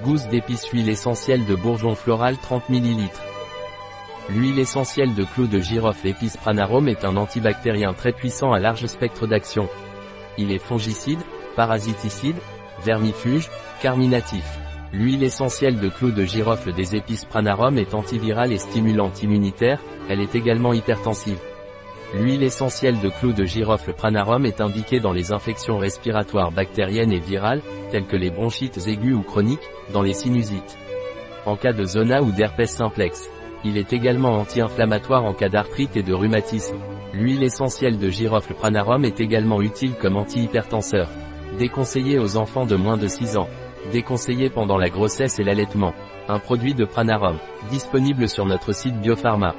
Gousse d'épices huile essentielle de bourgeon floral 30 ml. L'huile essentielle de clou de girofle épice pranarome est un antibactérien très puissant à large spectre d'action. Il est fongicide, parasiticide, vermifuge, carminatif. L'huile essentielle de clou de girofle des épices pranarome est antivirale et stimulante immunitaire, elle est également hypertensive. L'huile essentielle de clou de girofle pranarome est indiquée dans les infections respiratoires bactériennes et virales, telles que les bronchites aiguës ou chroniques, dans les sinusites. En cas de zona ou d'herpès simplex. Il est également anti-inflammatoire en cas d'arthrite et de rhumatisme. L'huile essentielle de girofle pranarome est également utile comme antihypertenseur. Déconseillé aux enfants de moins de 6 ans. Déconseillé pendant la grossesse et l'allaitement. Un produit de Pranarum. Disponible sur notre site Biopharma.